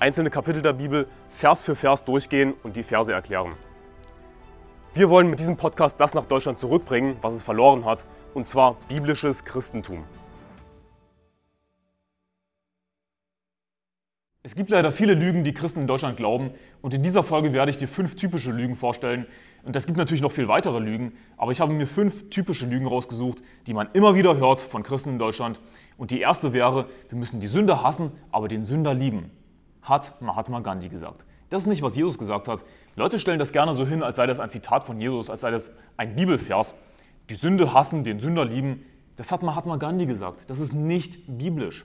einzelne Kapitel der Bibel Vers für Vers durchgehen und die Verse erklären. Wir wollen mit diesem Podcast das nach Deutschland zurückbringen, was es verloren hat, und zwar biblisches Christentum. Es gibt leider viele Lügen, die Christen in Deutschland glauben, und in dieser Folge werde ich dir fünf typische Lügen vorstellen. Und es gibt natürlich noch viel weitere Lügen, aber ich habe mir fünf typische Lügen rausgesucht, die man immer wieder hört von Christen in Deutschland. Und die erste wäre, wir müssen die Sünder hassen, aber den Sünder lieben hat Mahatma Gandhi gesagt. Das ist nicht, was Jesus gesagt hat. Leute stellen das gerne so hin, als sei das ein Zitat von Jesus, als sei das ein Bibelvers. Die Sünde hassen, den Sünder lieben. Das hat Mahatma Gandhi gesagt. Das ist nicht biblisch.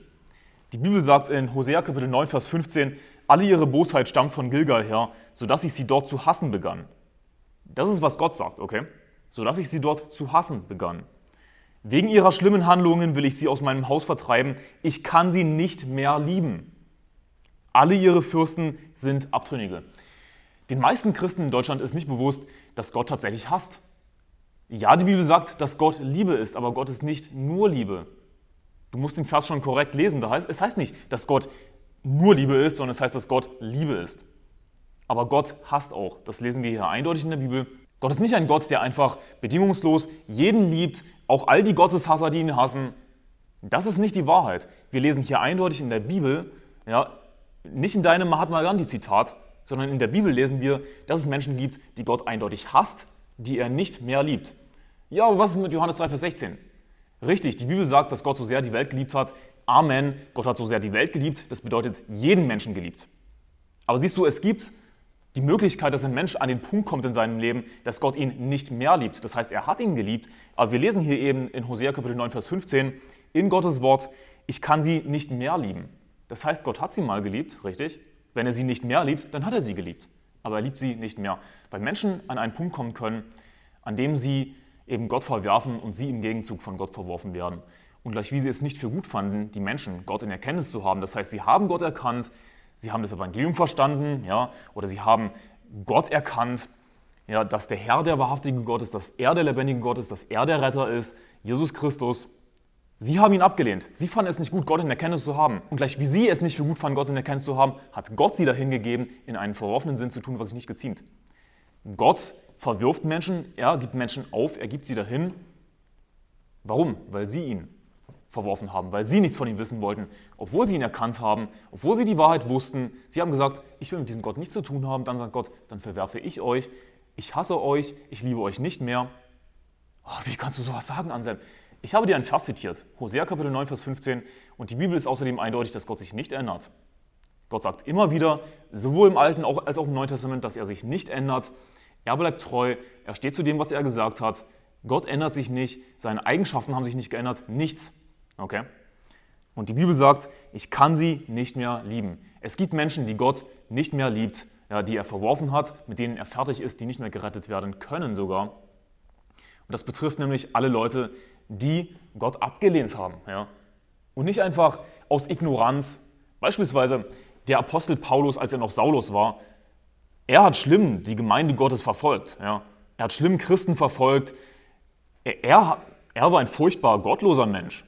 Die Bibel sagt in Hosea Kapitel 9, Vers 15, alle ihre Bosheit stammt von Gilgal her, sodass ich sie dort zu hassen begann. Das ist, was Gott sagt, okay? Sodass ich sie dort zu hassen begann. Wegen ihrer schlimmen Handlungen will ich sie aus meinem Haus vertreiben. Ich kann sie nicht mehr lieben. Alle ihre Fürsten sind Abtrünnige. Den meisten Christen in Deutschland ist nicht bewusst, dass Gott tatsächlich hasst. Ja, die Bibel sagt, dass Gott Liebe ist, aber Gott ist nicht nur Liebe. Du musst den Vers schon korrekt lesen. Das heißt, es heißt nicht, dass Gott nur Liebe ist, sondern es heißt, dass Gott Liebe ist. Aber Gott hasst auch. Das lesen wir hier eindeutig in der Bibel. Gott ist nicht ein Gott, der einfach bedingungslos jeden liebt, auch all die Gotteshasser, die ihn hassen. Das ist nicht die Wahrheit. Wir lesen hier eindeutig in der Bibel, ja, nicht in deinem Mahatma Gandhi-Zitat, sondern in der Bibel lesen wir, dass es Menschen gibt, die Gott eindeutig hasst, die er nicht mehr liebt. Ja, aber was ist mit Johannes 3, Vers 16? Richtig, die Bibel sagt, dass Gott so sehr die Welt geliebt hat. Amen, Gott hat so sehr die Welt geliebt, das bedeutet jeden Menschen geliebt. Aber siehst du, es gibt die Möglichkeit, dass ein Mensch an den Punkt kommt in seinem Leben, dass Gott ihn nicht mehr liebt. Das heißt, er hat ihn geliebt, aber wir lesen hier eben in Hosea Kapitel 9, Vers 15 in Gottes Wort, ich kann sie nicht mehr lieben. Das heißt, Gott hat sie mal geliebt, richtig? Wenn er sie nicht mehr liebt, dann hat er sie geliebt. Aber er liebt sie nicht mehr. Weil Menschen an einen Punkt kommen können, an dem sie eben Gott verwerfen und sie im Gegenzug von Gott verworfen werden. Und gleich wie sie es nicht für gut fanden, die Menschen Gott in Erkenntnis zu haben. Das heißt, sie haben Gott erkannt, sie haben das Evangelium verstanden, ja, oder sie haben Gott erkannt, ja, dass der Herr der wahrhaftige Gott ist, dass er der lebendige Gott ist, dass er der Retter ist, Jesus Christus. Sie haben ihn abgelehnt. Sie fanden es nicht gut, Gott in Erkenntnis zu haben. Und gleich wie sie es nicht für gut fanden, Gott in Erkenntnis zu haben, hat Gott sie dahin gegeben, in einen verworfenen Sinn zu tun, was sich nicht geziemt. Gott verwirft Menschen, er gibt Menschen auf, er gibt sie dahin. Warum? Weil sie ihn verworfen haben, weil sie nichts von ihm wissen wollten, obwohl sie ihn erkannt haben, obwohl sie die Wahrheit wussten. Sie haben gesagt, ich will mit diesem Gott nichts zu tun haben. Dann sagt Gott, dann verwerfe ich euch, ich hasse euch, ich liebe euch nicht mehr. Oh, wie kannst du sowas sagen, Anselm? Ich habe dir einen Vers zitiert, Hosea Kapitel 9, Vers 15, und die Bibel ist außerdem eindeutig, dass Gott sich nicht ändert. Gott sagt immer wieder, sowohl im Alten als auch im Neuen Testament, dass er sich nicht ändert. Er bleibt treu, er steht zu dem, was er gesagt hat. Gott ändert sich nicht, seine Eigenschaften haben sich nicht geändert, nichts. Okay? Und die Bibel sagt, ich kann sie nicht mehr lieben. Es gibt Menschen, die Gott nicht mehr liebt, ja, die er verworfen hat, mit denen er fertig ist, die nicht mehr gerettet werden können sogar. Und das betrifft nämlich alle Leute, die Gott abgelehnt haben. Ja? Und nicht einfach aus Ignoranz. Beispielsweise der Apostel Paulus, als er noch Saulus war, er hat schlimm die Gemeinde Gottes verfolgt. Ja? Er hat schlimm Christen verfolgt. Er, er, er war ein furchtbar gottloser Mensch.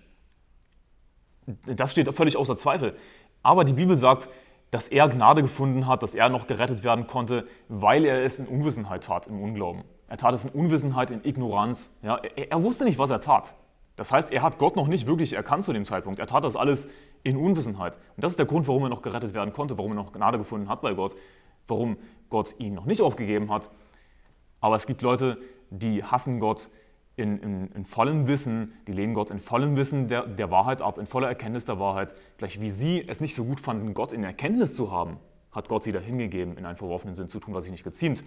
Das steht völlig außer Zweifel. Aber die Bibel sagt, dass er Gnade gefunden hat, dass er noch gerettet werden konnte, weil er es in Unwissenheit tat, im Unglauben. Er tat es in Unwissenheit, in Ignoranz. Ja, er, er, wusste nicht, was er tat. Das heißt, er hat Gott noch nicht wirklich erkannt zu dem Zeitpunkt. Er tat das alles in Unwissenheit. Und das ist der Grund, warum er noch gerettet werden konnte, warum er noch Gnade gefunden hat bei Gott, warum Gott ihn noch nicht aufgegeben hat. Aber es gibt Leute, die hassen Gott in, in, in vollem Wissen, die lehnen Gott in vollem Wissen der, der Wahrheit ab, in voller Erkenntnis der Wahrheit. Gleich wie sie es nicht für gut fanden, Gott in Erkenntnis zu haben, hat Gott sie dahingegeben, in einen verworfenen Sinn zu tun, was sich nicht geziemt.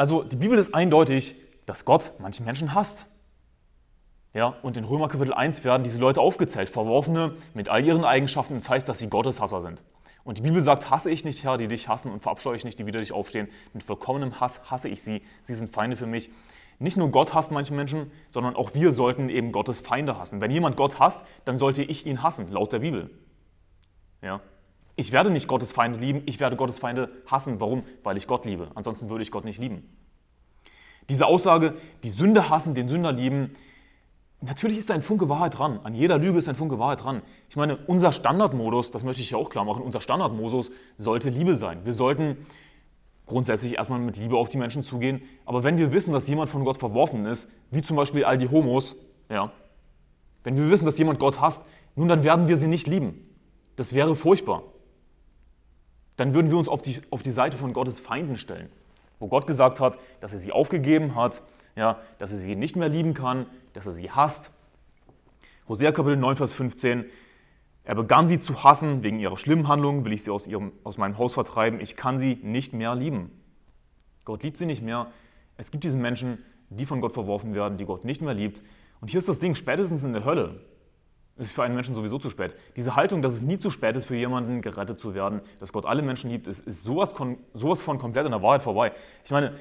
Also die Bibel ist eindeutig, dass Gott manche Menschen hasst. Ja, und in Römer Kapitel 1 werden diese Leute aufgezählt, Verworfene mit all ihren Eigenschaften. Das heißt, dass sie Gotteshasser sind. Und die Bibel sagt, hasse ich nicht, Herr, die dich hassen und verabscheue ich nicht, die wieder dich aufstehen. Mit vollkommenem Hass hasse ich sie. Sie sind Feinde für mich. Nicht nur Gott hasst manche Menschen, sondern auch wir sollten eben Gottes Feinde hassen. Wenn jemand Gott hasst, dann sollte ich ihn hassen, laut der Bibel. Ja? Ich werde nicht Gottes Feinde lieben, ich werde Gottes Feinde hassen. Warum? Weil ich Gott liebe. Ansonsten würde ich Gott nicht lieben. Diese Aussage, die Sünde hassen, den Sünder lieben, natürlich ist da ein Funke Wahrheit dran. An jeder Lüge ist ein Funke Wahrheit dran. Ich meine, unser Standardmodus, das möchte ich ja auch klar machen, unser Standardmodus sollte Liebe sein. Wir sollten grundsätzlich erstmal mit Liebe auf die Menschen zugehen. Aber wenn wir wissen, dass jemand von Gott verworfen ist, wie zum Beispiel all die Homos, ja, wenn wir wissen, dass jemand Gott hasst, nun dann werden wir sie nicht lieben. Das wäre furchtbar. Dann würden wir uns auf die, auf die Seite von Gottes Feinden stellen wo Gott gesagt hat, dass er sie aufgegeben hat, ja, dass er sie nicht mehr lieben kann, dass er sie hasst. Hosea Kapitel 9, Vers 15. Er begann sie zu hassen wegen ihrer schlimmen Handlungen, will ich sie aus, ihrem, aus meinem Haus vertreiben. Ich kann sie nicht mehr lieben. Gott liebt sie nicht mehr. Es gibt diese Menschen, die von Gott verworfen werden, die Gott nicht mehr liebt. Und hier ist das Ding, spätestens in der Hölle ist für einen Menschen sowieso zu spät. Diese Haltung, dass es nie zu spät ist für jemanden, gerettet zu werden, dass Gott alle Menschen liebt, ist, ist sowas, sowas von komplett an der Wahrheit vorbei. Ich meine,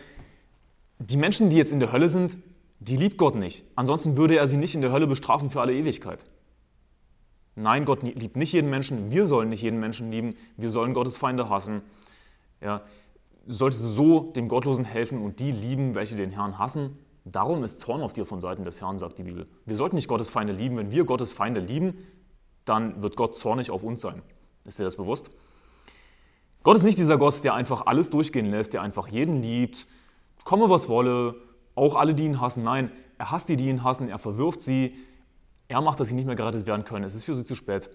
die Menschen, die jetzt in der Hölle sind, die liebt Gott nicht. Ansonsten würde er sie nicht in der Hölle bestrafen für alle Ewigkeit. Nein, Gott liebt nicht jeden Menschen. Wir sollen nicht jeden Menschen lieben. Wir sollen Gottes Feinde hassen. Ja, solltest du so dem Gottlosen helfen und die lieben, welche den Herrn hassen? Darum ist Zorn auf dir von Seiten des Herrn, sagt die Bibel. Wir sollten nicht Gottes Feinde lieben. Wenn wir Gottes Feinde lieben, dann wird Gott zornig auf uns sein. Ist dir das bewusst? Gott ist nicht dieser Gott, der einfach alles durchgehen lässt, der einfach jeden liebt, komme was wolle, auch alle, die ihn hassen. Nein, er hasst die, die ihn hassen, er verwirft sie, er macht, dass sie nicht mehr gerettet werden können. Es ist für sie zu spät.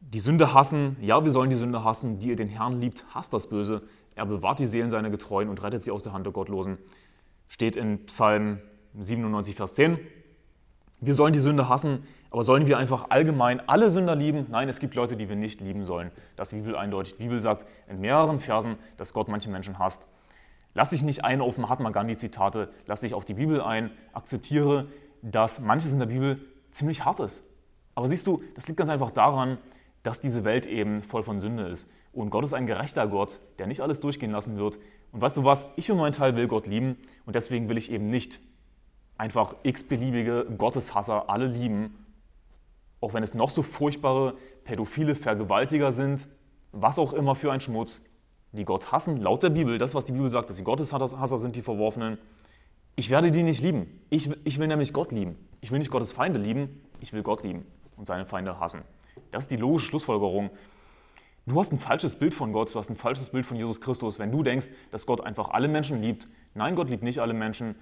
Die Sünde hassen, ja, wir sollen die Sünde hassen. Die ihr den Herrn liebt, hasst das Böse. Er bewahrt die Seelen seiner Getreuen und rettet sie aus der Hand der Gottlosen steht in Psalm 97, Vers 10. Wir sollen die Sünde hassen, aber sollen wir einfach allgemein alle Sünder lieben? Nein, es gibt Leute, die wir nicht lieben sollen. Das die Bibel eindeutig. Die Bibel sagt in mehreren Versen, dass Gott manche Menschen hasst. Lass dich nicht ein auf Mahatma Gandhi-Zitate, lass dich auf die Bibel ein, akzeptiere, dass manches in der Bibel ziemlich hart ist. Aber siehst du, das liegt ganz einfach daran, dass diese Welt eben voll von Sünde ist. Und Gott ist ein gerechter Gott, der nicht alles durchgehen lassen wird. Und weißt du was? Ich für meinen Teil will Gott lieben und deswegen will ich eben nicht einfach x-beliebige Gotteshasser alle lieben, auch wenn es noch so furchtbare pädophile Vergewaltiger sind, was auch immer für ein Schmutz, die Gott hassen, laut der Bibel, das, was die Bibel sagt, dass die Gotteshasser sind, die Verworfenen. Ich werde die nicht lieben. Ich, ich will nämlich Gott lieben. Ich will nicht Gottes Feinde lieben, ich will Gott lieben und seine Feinde hassen. Das ist die logische Schlussfolgerung. Du hast ein falsches Bild von Gott, du hast ein falsches Bild von Jesus Christus, wenn du denkst, dass Gott einfach alle Menschen liebt. Nein, Gott liebt nicht alle Menschen.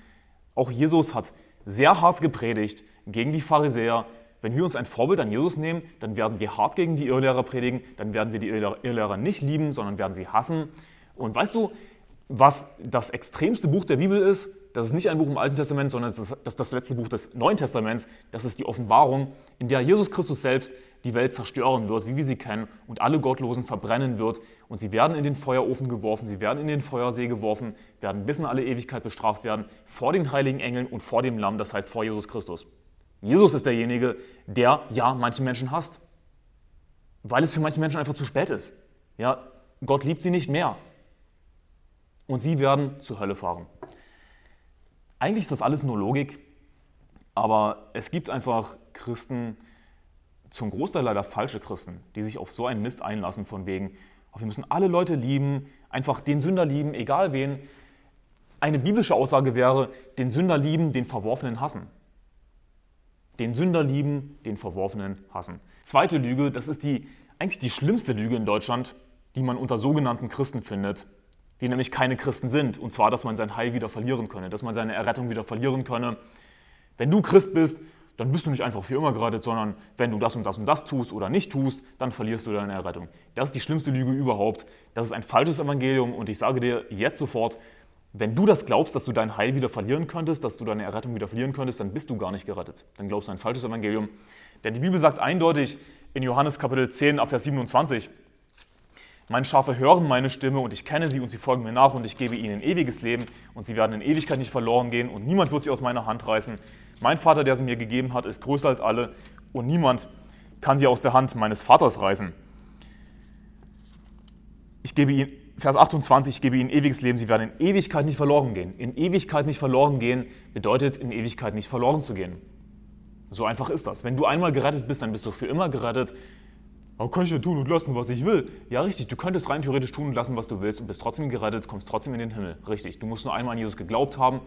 Auch Jesus hat sehr hart gepredigt gegen die Pharisäer. Wenn wir uns ein Vorbild an Jesus nehmen, dann werden wir hart gegen die Irrlehrer predigen, dann werden wir die Irrlehrer nicht lieben, sondern werden sie hassen. Und weißt du, was das extremste Buch der Bibel ist? Das ist nicht ein Buch im Alten Testament, sondern das ist das letzte Buch des Neuen Testaments. Das ist die Offenbarung, in der Jesus Christus selbst die Welt zerstören wird, wie wir sie kennen, und alle Gottlosen verbrennen wird. Und sie werden in den Feuerofen geworfen, sie werden in den Feuersee geworfen, werden bis in alle Ewigkeit bestraft werden, vor den heiligen Engeln und vor dem Lamm, das heißt vor Jesus Christus. Jesus ist derjenige, der ja manche Menschen hasst, weil es für manche Menschen einfach zu spät ist. Ja, Gott liebt sie nicht mehr. Und sie werden zur Hölle fahren. Eigentlich ist das alles nur Logik, aber es gibt einfach Christen, zum Großteil leider falsche Christen, die sich auf so einen Mist einlassen, von wegen, wir müssen alle Leute lieben, einfach den Sünder lieben, egal wen. Eine biblische Aussage wäre, den Sünder lieben, den Verworfenen hassen. Den Sünder lieben, den Verworfenen hassen. Zweite Lüge, das ist die eigentlich die schlimmste Lüge in Deutschland, die man unter sogenannten Christen findet, die nämlich keine Christen sind. Und zwar, dass man sein Heil wieder verlieren könne, dass man seine Errettung wieder verlieren könne. Wenn du Christ bist, dann bist du nicht einfach für immer gerettet, sondern wenn du das und das und das tust oder nicht tust, dann verlierst du deine Errettung. Das ist die schlimmste Lüge überhaupt. Das ist ein falsches Evangelium und ich sage dir jetzt sofort, wenn du das glaubst, dass du dein Heil wieder verlieren könntest, dass du deine Errettung wieder verlieren könntest, dann bist du gar nicht gerettet. Dann glaubst du ein falsches Evangelium. Denn die Bibel sagt eindeutig in Johannes Kapitel 10, Vers 27, meine Schafe hören meine Stimme und ich kenne sie und sie folgen mir nach und ich gebe ihnen ewiges Leben und sie werden in Ewigkeit nicht verloren gehen und niemand wird sie aus meiner Hand reißen. Mein Vater, der sie mir gegeben hat, ist größer als alle und niemand kann sie aus der Hand meines Vaters reißen. ich gebe ihnen, Vers 28, ich gebe ihnen ewiges Leben, sie werden in Ewigkeit nicht verloren gehen. In Ewigkeit nicht verloren gehen bedeutet in Ewigkeit nicht verloren zu gehen. So einfach ist das. Wenn du einmal gerettet bist, dann bist du für immer gerettet. Aber kann ich ja tun und lassen, was ich will? Ja, richtig. Du könntest rein theoretisch tun und lassen, was du willst und bist trotzdem gerettet, kommst trotzdem in den Himmel. Richtig. Du musst nur einmal an Jesus geglaubt haben,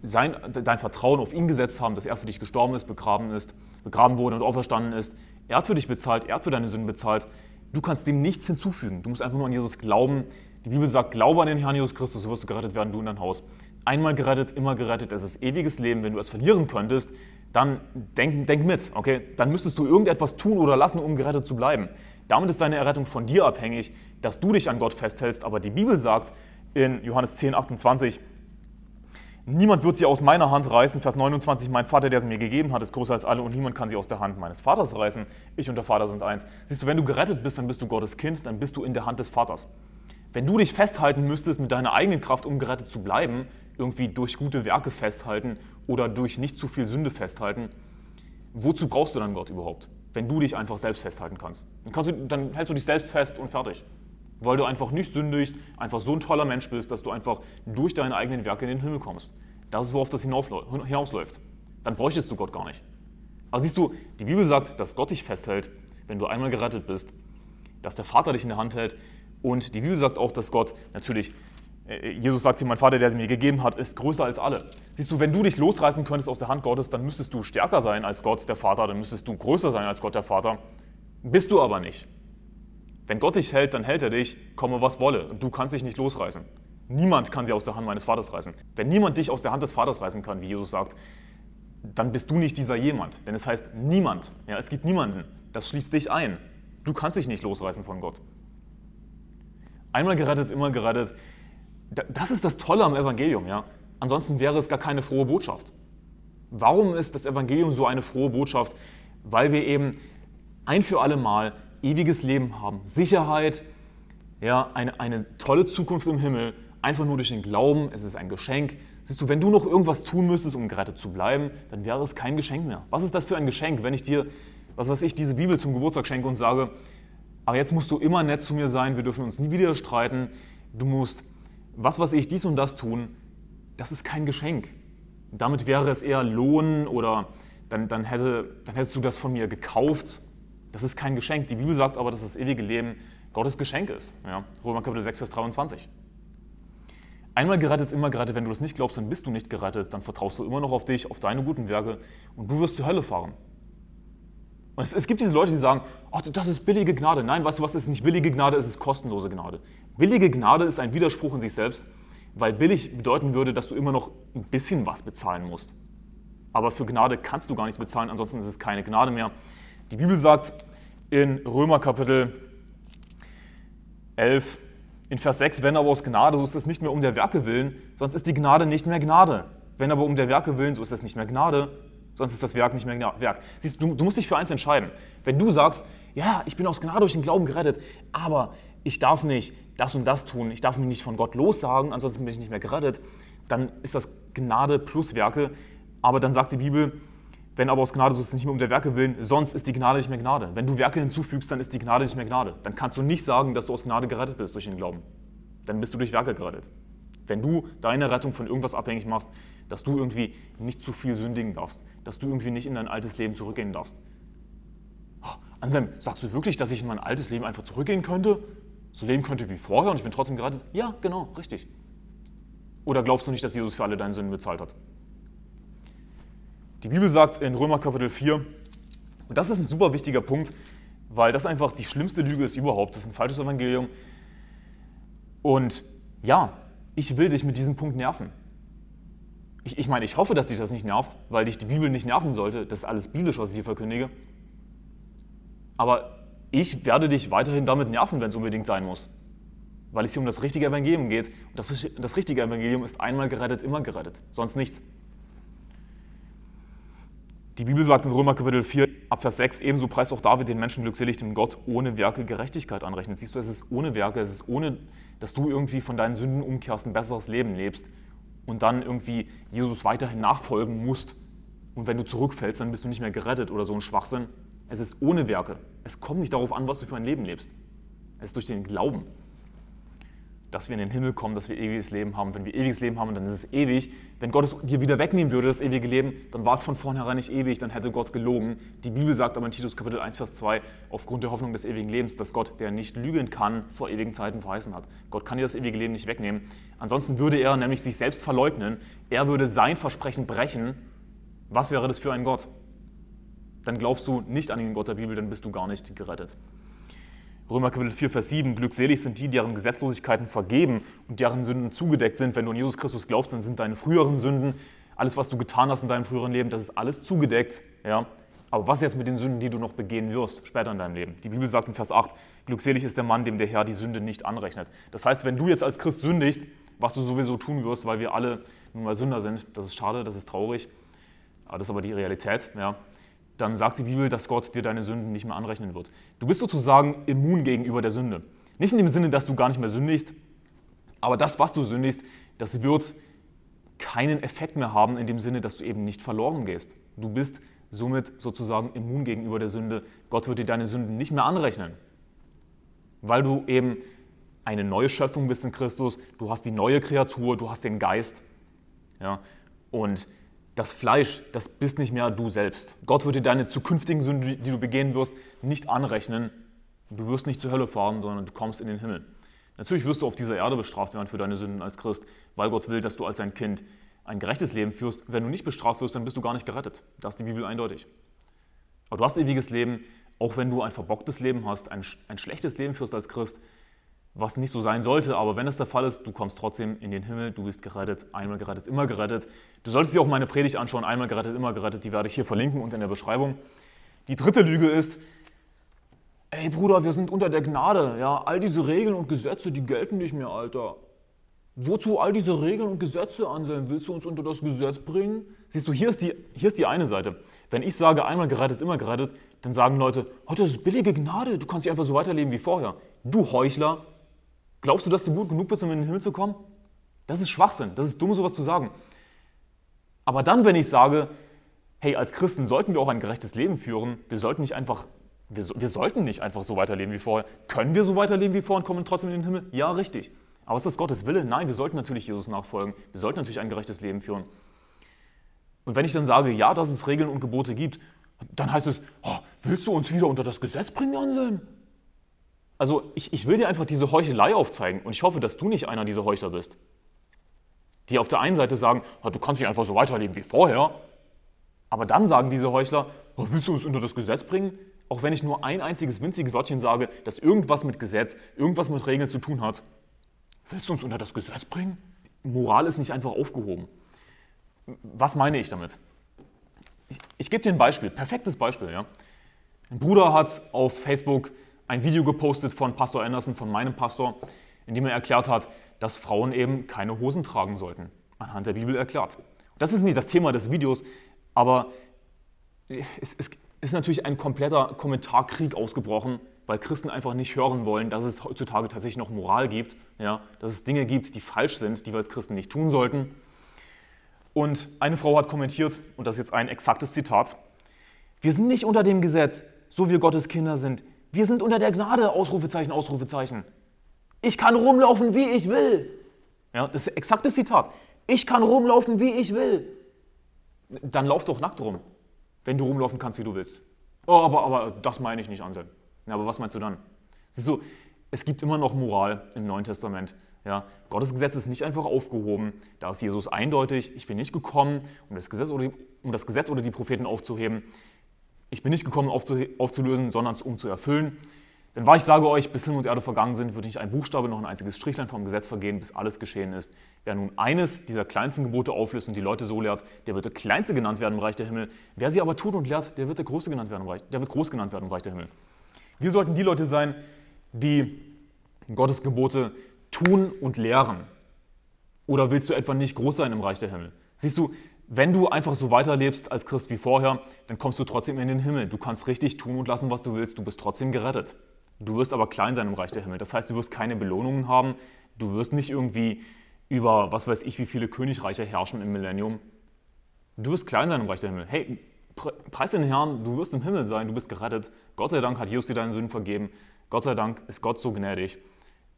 sein, dein Vertrauen auf ihn gesetzt haben, dass er für dich gestorben ist, begraben ist, begraben wurde und auferstanden ist. Er hat für dich bezahlt, er hat für deine Sünden bezahlt. Du kannst dem nichts hinzufügen. Du musst einfach nur an Jesus glauben. Die Bibel sagt, glaube an den Herrn Jesus Christus, so wirst du gerettet werden, du in dein Haus. Einmal gerettet, immer gerettet. Es ist ewiges Leben. Wenn du es verlieren könntest, dann denk, denk mit, okay? Dann müsstest du irgendetwas tun oder lassen, um gerettet zu bleiben. Damit ist deine Errettung von dir abhängig, dass du dich an Gott festhältst. Aber die Bibel sagt in Johannes 10, 28, Niemand wird sie aus meiner Hand reißen. Vers 29, mein Vater, der sie mir gegeben hat, ist größer als alle und niemand kann sie aus der Hand meines Vaters reißen. Ich und der Vater sind eins. Siehst du, wenn du gerettet bist, dann bist du Gottes Kind, dann bist du in der Hand des Vaters. Wenn du dich festhalten müsstest mit deiner eigenen Kraft, um gerettet zu bleiben, irgendwie durch gute Werke festhalten oder durch nicht zu viel Sünde festhalten, wozu brauchst du dann Gott überhaupt? Wenn du dich einfach selbst festhalten kannst. Dann, kannst du, dann hältst du dich selbst fest und fertig weil du einfach nicht sündigst, einfach so ein toller Mensch bist, dass du einfach durch deine eigenen Werke in den Himmel kommst. Das ist, worauf das hinausläuft. Dann bräuchtest du Gott gar nicht. Aber siehst du, die Bibel sagt, dass Gott dich festhält, wenn du einmal gerettet bist, dass der Vater dich in der Hand hält. Und die Bibel sagt auch, dass Gott natürlich, äh, Jesus sagt, wie mein Vater, der sie mir gegeben hat, ist größer als alle. Siehst du, wenn du dich losreißen könntest aus der Hand Gottes, dann müsstest du stärker sein als Gott, der Vater, dann müsstest du größer sein als Gott, der Vater. Bist du aber nicht. Wenn Gott dich hält, dann hält er dich, komme was wolle. Und du kannst dich nicht losreißen. Niemand kann sie aus der Hand meines Vaters reißen. Wenn niemand dich aus der Hand des Vaters reißen kann, wie Jesus sagt, dann bist du nicht dieser jemand. Denn es heißt niemand. Ja, es gibt niemanden. Das schließt dich ein. Du kannst dich nicht losreißen von Gott. Einmal gerettet, immer gerettet. Das ist das Tolle am Evangelium. Ja? Ansonsten wäre es gar keine frohe Botschaft. Warum ist das Evangelium so eine frohe Botschaft? Weil wir eben ein für alle Mal ewiges Leben haben, Sicherheit, ja, eine, eine tolle Zukunft im Himmel, einfach nur durch den Glauben, es ist ein Geschenk. Siehst du, wenn du noch irgendwas tun müsstest, um gerettet zu bleiben, dann wäre es kein Geschenk mehr. Was ist das für ein Geschenk, wenn ich dir, was weiß ich, diese Bibel zum Geburtstag schenke und sage, aber jetzt musst du immer nett zu mir sein, wir dürfen uns nie wieder streiten, du musst, was weiß ich, dies und das tun, das ist kein Geschenk. Damit wäre es eher Lohn oder dann, dann, hätte, dann hättest du das von mir gekauft das ist kein Geschenk. Die Bibel sagt aber, dass das ewige Leben Gottes Geschenk ist. Ja? Römer Kapitel 6, Vers 23. Einmal gerettet, immer gerettet. Wenn du das nicht glaubst, dann bist du nicht gerettet. Dann vertraust du immer noch auf dich, auf deine guten Werke und du wirst zur Hölle fahren. Und es, es gibt diese Leute, die sagen, ach, das ist billige Gnade. Nein, weißt du was, ist nicht billige Gnade, es ist kostenlose Gnade. Billige Gnade ist ein Widerspruch in sich selbst, weil billig bedeuten würde, dass du immer noch ein bisschen was bezahlen musst. Aber für Gnade kannst du gar nichts bezahlen, ansonsten ist es keine Gnade mehr. Die Bibel sagt in Römer Kapitel 11, in Vers 6, wenn aber aus Gnade, so ist es nicht mehr um der Werke willen, sonst ist die Gnade nicht mehr Gnade. Wenn aber um der Werke willen, so ist es nicht mehr Gnade, sonst ist das Werk nicht mehr Werk. Siehst du, du musst dich für eins entscheiden. Wenn du sagst, ja, ich bin aus Gnade durch den Glauben gerettet, aber ich darf nicht das und das tun, ich darf mich nicht von Gott lossagen, ansonsten bin ich nicht mehr gerettet, dann ist das Gnade plus Werke. Aber dann sagt die Bibel, wenn aber aus Gnade, so ist nicht mehr um der Werke willen, sonst ist die Gnade nicht mehr Gnade. Wenn du Werke hinzufügst, dann ist die Gnade nicht mehr Gnade. Dann kannst du nicht sagen, dass du aus Gnade gerettet bist durch den Glauben. Dann bist du durch Werke gerettet. Wenn du deine Rettung von irgendwas abhängig machst, dass du irgendwie nicht zu viel sündigen darfst, dass du irgendwie nicht in dein altes Leben zurückgehen darfst. Anselm, sagst du wirklich, dass ich in mein altes Leben einfach zurückgehen könnte? So leben könnte wie vorher und ich bin trotzdem gerettet? Ja, genau, richtig. Oder glaubst du nicht, dass Jesus für alle deine Sünden bezahlt hat? Die Bibel sagt in Römer Kapitel 4, und das ist ein super wichtiger Punkt, weil das einfach die schlimmste Lüge ist überhaupt, das ist ein falsches Evangelium. Und ja, ich will dich mit diesem Punkt nerven. Ich, ich meine, ich hoffe, dass dich das nicht nervt, weil dich die Bibel nicht nerven sollte. Das ist alles biblisch, was ich hier verkündige. Aber ich werde dich weiterhin damit nerven, wenn es unbedingt sein muss. Weil es hier um das richtige Evangelium geht. Und das, das richtige Evangelium ist einmal gerettet, immer gerettet. Sonst nichts. Die Bibel sagt in Römer Kapitel 4, Abvers 6, ebenso preist auch David den Menschen glückselig, dem Gott ohne Werke Gerechtigkeit anrechnet. Siehst du, es ist ohne Werke, es ist ohne, dass du irgendwie von deinen Sünden umkehrst, ein besseres Leben lebst und dann irgendwie Jesus weiterhin nachfolgen musst. Und wenn du zurückfällst, dann bist du nicht mehr gerettet oder so ein Schwachsinn. Es ist ohne Werke. Es kommt nicht darauf an, was du für ein Leben lebst. Es ist durch den Glauben. dass wir in den Himmel kommen, dass wir ewiges Leben haben. Wenn wir ewiges Leben haben, dann ist es ewig. Wenn Gott es dir wieder wegnehmen würde, das ewige Leben, dann war es von vornherein nicht ewig, dann hätte Gott gelogen. Die Bibel sagt aber in Titus Kapitel 1, Vers 2, aufgrund der Hoffnung des ewigen Lebens, dass Gott, der nicht lügen kann, vor ewigen Zeiten verheißen hat. Gott kann dir das ewige Leben nicht wegnehmen. Ansonsten würde er nämlich sich selbst verleugnen. Er würde sein Versprechen brechen. Was wäre das für ein Gott? Dann glaubst du nicht an den Gott der Bibel, dann bist du gar nicht gerettet. Römer Kapitel 4, Vers 7, glückselig sind die, deren Gesetzlosigkeiten vergeben und deren Sünden zugedeckt sind. Wenn du an Jesus Christus glaubst, dann sind deine früheren Sünden, alles, was du getan hast in deinem früheren Leben, das ist alles zugedeckt. Ja? Aber was jetzt mit den Sünden, die du noch begehen wirst, später in deinem Leben? Die Bibel sagt in Vers 8, glückselig ist der Mann, dem der Herr die Sünde nicht anrechnet. Das heißt, wenn du jetzt als Christ sündigst, was du sowieso tun wirst, weil wir alle nun mal Sünder sind, das ist schade, das ist traurig, aber das ist aber die Realität, ja, dann sagt die Bibel, dass Gott dir deine Sünden nicht mehr anrechnen wird. Du bist sozusagen immun gegenüber der Sünde. Nicht in dem Sinne, dass du gar nicht mehr sündigst, aber das, was du sündigst, das wird keinen Effekt mehr haben in dem Sinne, dass du eben nicht verloren gehst. Du bist somit sozusagen immun gegenüber der Sünde. Gott wird dir deine Sünden nicht mehr anrechnen, weil du eben eine neue Schöpfung bist in Christus. Du hast die neue Kreatur, du hast den Geist. Ja? Und das Fleisch, das bist nicht mehr du selbst. Gott wird dir deine zukünftigen Sünden, die du begehen wirst, nicht anrechnen. Du wirst nicht zur Hölle fahren, sondern du kommst in den Himmel. Natürlich wirst du auf dieser Erde bestraft werden für deine Sünden als Christ, weil Gott will, dass du als sein Kind ein gerechtes Leben führst. Wenn du nicht bestraft wirst, dann bist du gar nicht gerettet. Das ist die Bibel eindeutig. Aber du hast ewiges Leben, auch wenn du ein verbocktes Leben hast, ein, ein schlechtes Leben führst als Christ, was nicht so sein sollte, aber wenn es der Fall ist, du kommst trotzdem in den Himmel, du bist gerettet, einmal gerettet, immer gerettet. Du solltest dir auch meine Predigt anschauen, einmal gerettet, immer gerettet, die werde ich hier verlinken und in der Beschreibung. Die dritte Lüge ist, ey Bruder, wir sind unter der Gnade, ja, all diese Regeln und Gesetze, die gelten nicht mehr, Alter. Wozu all diese Regeln und Gesetze ansehen? Willst du uns unter das Gesetz bringen? Siehst du, hier ist die, hier ist die eine Seite. Wenn ich sage, einmal gerettet, immer gerettet, dann sagen Leute, oh, ist billige Gnade, du kannst hier einfach so weiterleben wie vorher. Du Heuchler, Glaubst du, dass du gut genug bist, um in den Himmel zu kommen? Das ist Schwachsinn, das ist dumm, sowas zu sagen. Aber dann, wenn ich sage, hey, als Christen sollten wir auch ein gerechtes Leben führen, wir sollten nicht einfach, wir, wir sollten nicht einfach so weiterleben wie vorher. Können wir so weiterleben wie vorher und kommen trotzdem in den Himmel? Ja, richtig. Aber ist das Gottes Wille? Nein, wir sollten natürlich Jesus nachfolgen. Wir sollten natürlich ein gerechtes Leben führen. Und wenn ich dann sage, ja, dass es Regeln und Gebote gibt, dann heißt es, oh, willst du uns wieder unter das Gesetz bringen, Anselm? Also ich, ich will dir einfach diese Heuchelei aufzeigen und ich hoffe, dass du nicht einer dieser Heuchler bist. Die auf der einen Seite sagen, du kannst nicht einfach so weiterleben wie vorher, aber dann sagen diese Heuchler, willst du uns unter das Gesetz bringen? Auch wenn ich nur ein einziges winziges Wörtchen sage, das irgendwas mit Gesetz, irgendwas mit Regeln zu tun hat, willst du uns unter das Gesetz bringen? Moral ist nicht einfach aufgehoben. Was meine ich damit? Ich, ich gebe dir ein Beispiel, perfektes Beispiel. Ja? Ein Bruder hat auf Facebook ein Video gepostet von Pastor Anderson, von meinem Pastor, in dem er erklärt hat, dass Frauen eben keine Hosen tragen sollten. Anhand der Bibel erklärt. Das ist nicht das Thema des Videos, aber es, es ist natürlich ein kompletter Kommentarkrieg ausgebrochen, weil Christen einfach nicht hören wollen, dass es heutzutage tatsächlich noch Moral gibt, ja, dass es Dinge gibt, die falsch sind, die wir als Christen nicht tun sollten. Und eine Frau hat kommentiert, und das ist jetzt ein exaktes Zitat, wir sind nicht unter dem Gesetz, so wie Gottes Kinder sind. Wir sind unter der Gnade, Ausrufezeichen, Ausrufezeichen. Ich kann rumlaufen, wie ich will. Ja, das ist exaktes Zitat. Ich kann rumlaufen, wie ich will. Dann lauf doch nackt rum, wenn du rumlaufen kannst, wie du willst. Oh, aber, aber das meine ich nicht, Anselm. Ja, aber was meinst du dann? Du, es gibt immer noch Moral im Neuen Testament. Ja, Gottes Gesetz ist nicht einfach aufgehoben. Da ist Jesus eindeutig, ich bin nicht gekommen, um das Gesetz oder die, um das Gesetz oder die Propheten aufzuheben. Ich bin nicht gekommen, aufzulösen, sondern um zu erfüllen. Denn weil ich sage euch, bis Himmel und Erde vergangen sind, wird nicht ein Buchstabe noch ein einziges Strichlein vom Gesetz vergehen, bis alles geschehen ist. Wer nun eines dieser kleinsten Gebote auflöst und die Leute so lehrt, der wird der Kleinste genannt werden im Reich der Himmel. Wer sie aber tut und lehrt, der wird der Große genannt werden im Reich, der wird groß genannt werden im Reich der Himmel. Wir sollten die Leute sein, die Gottes Gebote tun und lehren. Oder willst du etwa nicht groß sein im Reich der Himmel? Siehst du, wenn du einfach so weiterlebst als Christ wie vorher, dann kommst du trotzdem in den Himmel. Du kannst richtig tun und lassen, was du willst. Du bist trotzdem gerettet. Du wirst aber klein sein im Reich der Himmel. Das heißt, du wirst keine Belohnungen haben. Du wirst nicht irgendwie über, was weiß ich, wie viele Königreiche herrschen im Millennium. Du wirst klein sein im Reich der Himmel. Hey, preis den Herrn, du wirst im Himmel sein, du bist gerettet. Gott sei Dank hat Jesus dir deine Sünden vergeben. Gott sei Dank ist Gott so gnädig.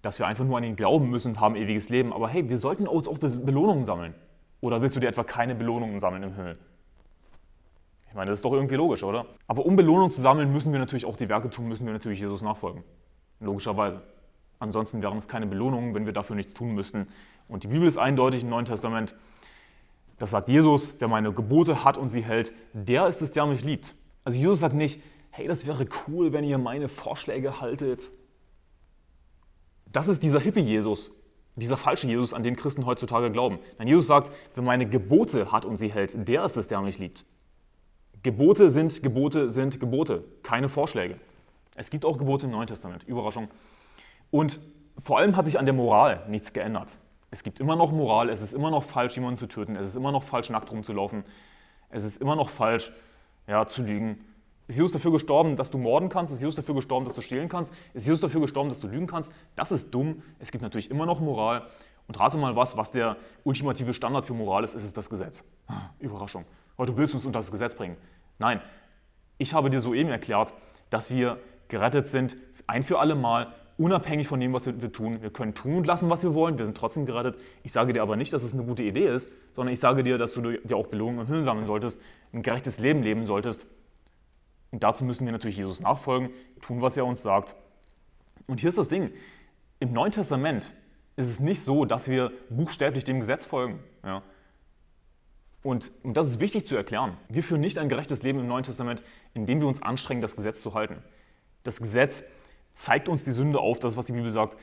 dass wir einfach nur an ihn glauben müssen und haben ewiges Leben. Aber hey, wir sollten uns auch Belohnungen sammeln. Oder willst du dir etwa keine Belohnungen sammeln im Himmel? Ich meine, das ist doch irgendwie logisch, oder? Aber um Belohnung zu sammeln, müssen wir natürlich auch die Werke tun, müssen wir natürlich Jesus nachfolgen. Logischerweise. Ansonsten wären es keine Belohnungen, wenn wir dafür nichts tun müssten. Und die Bibel ist eindeutig im Neuen Testament. Das sagt Jesus, wer meine Gebote hat und sie hält, der ist es, der mich liebt. Also Jesus sagt nicht, hey, das wäre cool, wenn ihr meine Vorschläge haltet. Das ist dieser Hippie-Jesus, dieser falsche Jesus, an den Christen heutzutage glauben. Nein, Jesus sagt, wer meine Gebote hat und sie hält, der ist es, der mich liebt. Gebote sind Gebote sind Gebote, keine Vorschläge. Es gibt auch Gebote im Neuen Testament, Überraschung. Und vor allem hat sich an der Moral nichts geändert. Es gibt immer noch Moral, es ist immer noch falsch, jemanden zu töten, es ist immer noch falsch, nackt rumzulaufen, es ist immer noch falsch, ja, zu lügen. Ist Jesus dafür gestorben, dass du morden kannst? Ist Jesus dafür gestorben, dass du stehlen kannst? Ist Jesus dafür gestorben, dass du lügen kannst? Das ist dumm. Es gibt natürlich immer noch Moral. Und rate mal was, was der ultimative Standard für Moral ist, ist es das Gesetz. Überraschung. Weil du willst uns unter das Gesetz bringen. Nein, ich habe dir soeben erklärt, dass wir gerettet sind, ein für alle Mal, unabhängig von dem, was wir tun. Wir können tun und lassen, was wir wollen. Wir sind trotzdem gerettet. Ich sage dir aber nicht, dass es eine gute Idee ist, sondern ich sage dir, dass du dir auch Belohnungen im Himmel sammeln solltest, ein gerechtes Leben leben solltest. Und dazu müssen wir natürlich Jesus nachfolgen, tun, was er uns sagt. Und hier ist das Ding. Im Neuen Testament ist es nicht so, dass wir buchstäblich dem Gesetz folgen. Ja. Und, und das ist wichtig zu erklären. Wir führen nicht ein gerechtes Leben im Neuen Testament, indem wir uns anstrengen, das Gesetz zu halten. Das Gesetz zeigt uns die Sünde auf, das ist, was die Bibel sagt.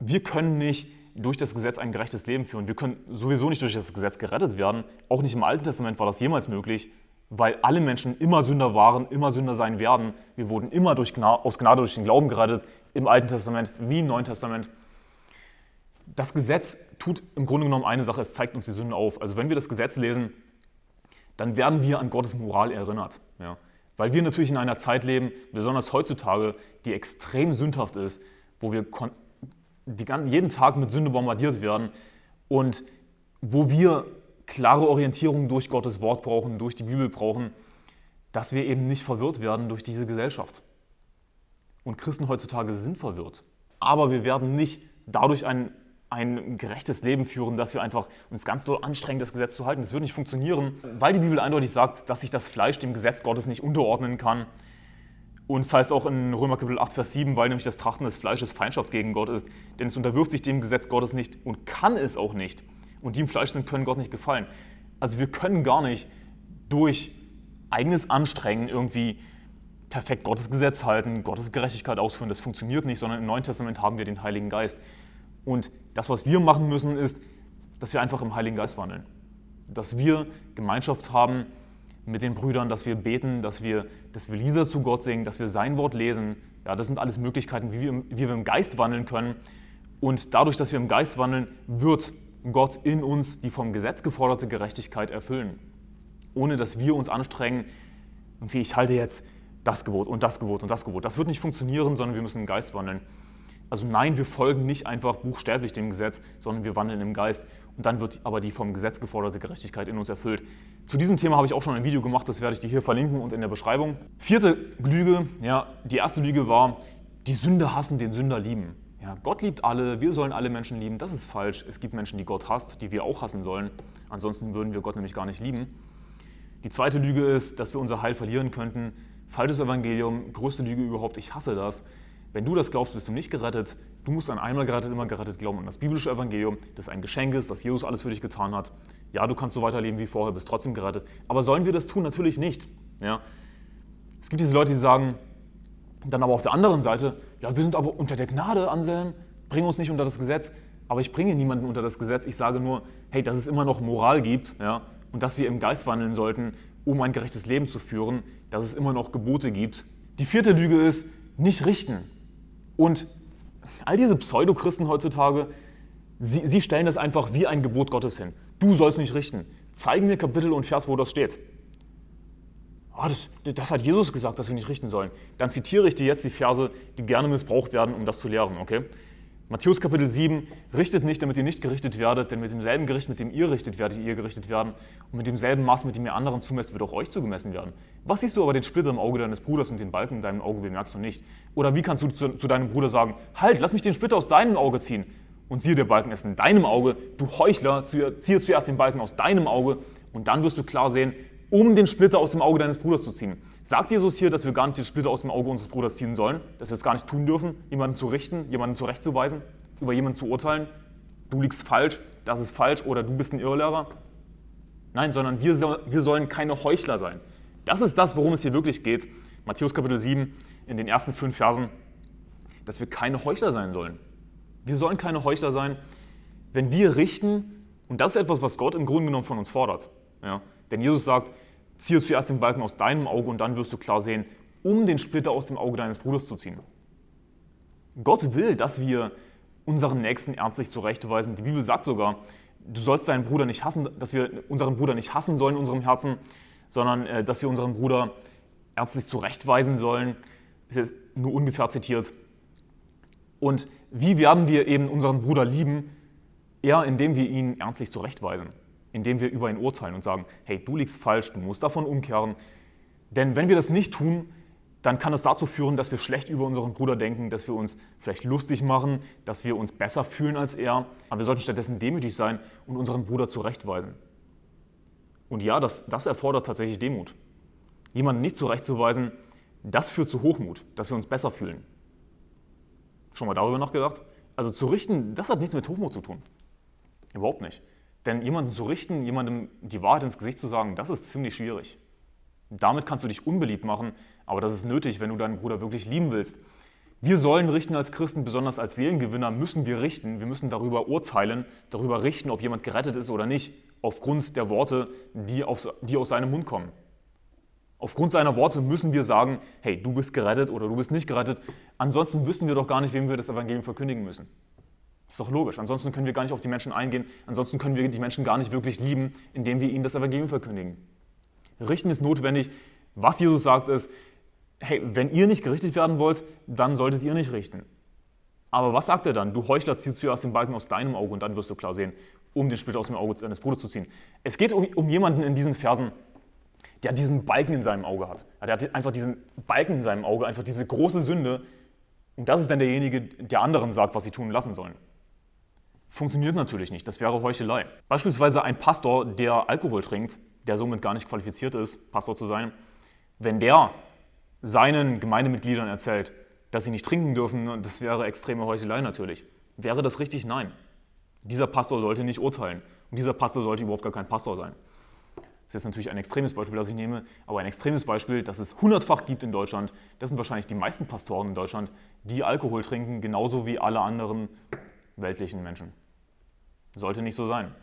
Wir können nicht durch das Gesetz ein gerechtes Leben führen. Wir können sowieso nicht durch das Gesetz gerettet werden. Auch nicht im Alten Testament war das jemals möglich, weil alle Menschen immer Sünder waren, immer Sünder sein werden. Wir wurden immer durch Gnade, aus Gnade durch den Glauben gerettet, im Alten Testament wie im Neuen Testament. Das Gesetz tut im Grunde genommen eine Sache, es zeigt uns die Sünde auf. Also wenn wir das Gesetz lesen, dann werden wir an Gottes Moral erinnert. Ja. Weil wir natürlich in einer Zeit leben, besonders heutzutage, die extrem sündhaft ist, wo wir jeden Tag mit Sünde bombardiert werden und wo wir klare Orientierung durch Gottes Wort brauchen, durch die Bibel brauchen, dass wir eben nicht verwirrt werden durch diese Gesellschaft. Und Christen heutzutage sind verwirrt. Aber wir werden nicht dadurch ein ein gerechtes Leben führen, dass wir einfach uns ganz doll anstrengen, das Gesetz zu halten. Das wird nicht funktionieren, weil die Bibel eindeutig sagt, dass sich das Fleisch dem Gesetz Gottes nicht unterordnen kann. Und das heißt auch in Römer Kapitel 8, Vers 7, weil nämlich das Trachten des Fleisches Feindschaft gegen Gott ist. Denn es unterwirft sich dem Gesetz Gottes nicht und kann es auch nicht. Und die im Fleisch sind, können Gott nicht gefallen. Also wir können gar nicht durch eigenes Anstrengen irgendwie perfekt Gottes Gesetz halten, Gottes Gerechtigkeit ausführen. Das funktioniert nicht, sondern im Neuen Testament haben wir den Heiligen Geist. Und das, was wir machen müssen, ist, dass wir einfach im Heiligen Geist wandeln. Dass wir Gemeinschaft haben mit den Brüdern, dass wir beten, dass wir, dass wir Lieder zu Gott singen, dass wir sein Wort lesen. Ja, das sind alles Möglichkeiten, wie wir, wie wir im Geist wandeln können. Und dadurch, dass wir im Geist wandeln, wird Gott in uns die vom Gesetz geforderte Gerechtigkeit erfüllen. Ohne dass wir uns anstrengen, und wie ich halte jetzt das Gebot und das Gebot und das Gebot. Das wird nicht funktionieren, sondern wir müssen im Geist wandeln. Also nein, wir folgen nicht einfach buchstäblich dem Gesetz, sondern wir wandeln im Geist. Und dann wird aber die vom Gesetz geforderte Gerechtigkeit in uns erfüllt. Zu diesem Thema habe ich auch schon ein Video gemacht, das werde ich dir hier verlinken und in der Beschreibung. Vierte Lüge, ja, die erste Lüge war, die Sünder hassen, den Sünder lieben. Ja, Gott liebt alle, wir sollen alle Menschen lieben. Das ist falsch. Es gibt Menschen, die Gott hasst, die wir auch hassen sollen. Ansonsten würden wir Gott nämlich gar nicht lieben. Die zweite Lüge ist, dass wir unser Heil verlieren könnten. Falsches Evangelium, größte Lüge überhaupt. Ich hasse das. Wenn du das glaubst, bist du nicht gerettet. Du musst an einmal gerettet, immer gerettet glauben. Und das biblische Evangelium, das ein Geschenk ist, dass Jesus alles für dich getan hat. Ja, du kannst so weiterleben wie vorher, bist trotzdem gerettet. Aber sollen wir das tun? Natürlich nicht. Ja? Es gibt diese Leute, die sagen, dann aber auf der anderen Seite, ja, wir sind aber unter der Gnade, Anselm, bring uns nicht unter das Gesetz. Aber ich bringe niemanden unter das Gesetz. Ich sage nur, hey, dass es immer noch Moral gibt ja, und dass wir im Geist wandeln sollten, um ein gerechtes Leben zu führen, dass es immer noch Gebote gibt. Die vierte Lüge ist, nicht richten. Und all diese Pseudochristen heutzutage, sie, sie stellen das einfach wie ein Gebot Gottes hin. Du sollst nicht richten. Zeigen mir Kapitel und Vers, wo das steht. Ah, das, das, hat Jesus gesagt, dass wir nicht richten sollen. Dann zitiere ich dir jetzt die Verse, die gerne missbraucht werden, um das zu lehren. Okay? Matthäus Kapitel 7, richtet nicht, damit ihr nicht gerichtet werdet, denn mit demselben Gericht, mit dem ihr richtet, werdet ihr gerichtet werden. Und mit demselben Maß, mit dem ihr anderen zumesst, wird auch euch zugemessen werden. Was siehst du aber den Splitter im Auge deines Bruders und den Balken in deinem Auge bemerkst du nicht? Oder wie kannst du zu, zu deinem Bruder sagen, halt, lass mich den Splitter aus deinem Auge ziehen? Und siehe, der Balken ist in deinem Auge. Du Heuchler, ziehe zuerst den Balken aus deinem Auge und dann wirst du klar sehen, um den Splitter aus dem Auge deines Bruders zu ziehen. Sagt Jesus hier, dass wir gar nicht den Splitter aus dem Auge unseres Bruders ziehen sollen, dass wir es gar nicht tun dürfen, jemanden zu richten, jemanden zurechtzuweisen, über jemanden zu urteilen? Du liegst falsch, das ist falsch oder du bist ein Irrlehrer? Nein, sondern wir, wir sollen keine Heuchler sein. Das ist das, worum es hier wirklich geht. Matthäus Kapitel 7 in den ersten fünf Versen, dass wir keine Heuchler sein sollen. Wir sollen keine Heuchler sein, wenn wir richten, und das ist etwas, was Gott im Grunde genommen von uns fordert. Ja? Denn Jesus sagt, ziehe zuerst den Balken aus deinem Auge und dann wirst du klar sehen, um den Splitter aus dem Auge deines Bruders zu ziehen. Gott will, dass wir unseren Nächsten ernstlich zurechtweisen. Die Bibel sagt sogar, du sollst deinen Bruder nicht hassen, dass wir unseren Bruder nicht hassen sollen in unserem Herzen, sondern äh, dass wir unseren Bruder ernstlich zurechtweisen sollen. Ist jetzt nur ungefähr zitiert. Und wie werden wir eben unseren Bruder lieben? Ja, indem wir ihn ernstlich zurechtweisen indem wir über ihn urteilen und sagen, hey, du liegst falsch, du musst davon umkehren. Denn wenn wir das nicht tun, dann kann es dazu führen, dass wir schlecht über unseren Bruder denken, dass wir uns vielleicht lustig machen, dass wir uns besser fühlen als er. Aber wir sollten stattdessen demütig sein und unseren Bruder zurechtweisen. Und ja, das, das erfordert tatsächlich Demut. Jemanden nicht zurechtzuweisen, das führt zu Hochmut, dass wir uns besser fühlen. Schon mal darüber nachgedacht? Also zu richten, das hat nichts mit Hochmut zu tun. Überhaupt nicht. Denn jemanden zu richten, jemandem die Wahrheit ins Gesicht zu sagen, das ist ziemlich schwierig. Damit kannst du dich unbeliebt machen, aber das ist nötig, wenn du deinen Bruder wirklich lieben willst. Wir sollen richten als Christen, besonders als Seelengewinner müssen wir richten. Wir müssen darüber urteilen, darüber richten, ob jemand gerettet ist oder nicht, aufgrund der Worte, die, auf, die aus seinem Mund kommen. Aufgrund seiner Worte müssen wir sagen, hey, du bist gerettet oder du bist nicht gerettet. Ansonsten wüssten wir doch gar nicht, wem wir das Evangelium verkündigen müssen. Ist doch logisch. Ansonsten können wir gar nicht auf die Menschen eingehen. Ansonsten können wir die Menschen gar nicht wirklich lieben, indem wir ihnen das Evangelium verkündigen. Richten ist notwendig. Was Jesus sagt ist, hey, wenn ihr nicht gerichtet werden wollt, dann solltet ihr nicht richten. Aber was sagt er dann? Du Heuchler, zieh zuerst den Balken aus deinem Auge und dann wirst du klar sehen, um den Splitter aus dem Auge deines Bruders zu ziehen. Es geht um, um jemanden in diesen Versen, der diesen Balken in seinem Auge hat. Der hat einfach diesen Balken in seinem Auge, einfach diese große Sünde. Und das ist dann derjenige, der anderen sagt, was sie tun lassen sollen. Funktioniert natürlich nicht, das wäre Heuchelei. Beispielsweise ein Pastor, der Alkohol trinkt, der somit gar nicht qualifiziert ist, Pastor zu sein, wenn der seinen Gemeindemitgliedern erzählt, dass sie nicht trinken dürfen, das wäre extreme Heuchelei natürlich. Wäre das richtig? Nein. Dieser Pastor sollte nicht urteilen und dieser Pastor sollte überhaupt gar kein Pastor sein. Das ist jetzt natürlich ein extremes Beispiel, das ich nehme, aber ein extremes Beispiel, das es hundertfach gibt in Deutschland. Das sind wahrscheinlich die meisten Pastoren in Deutschland, die Alkohol trinken, genauso wie alle anderen weltlichen Menschen. Sollte nicht so sein.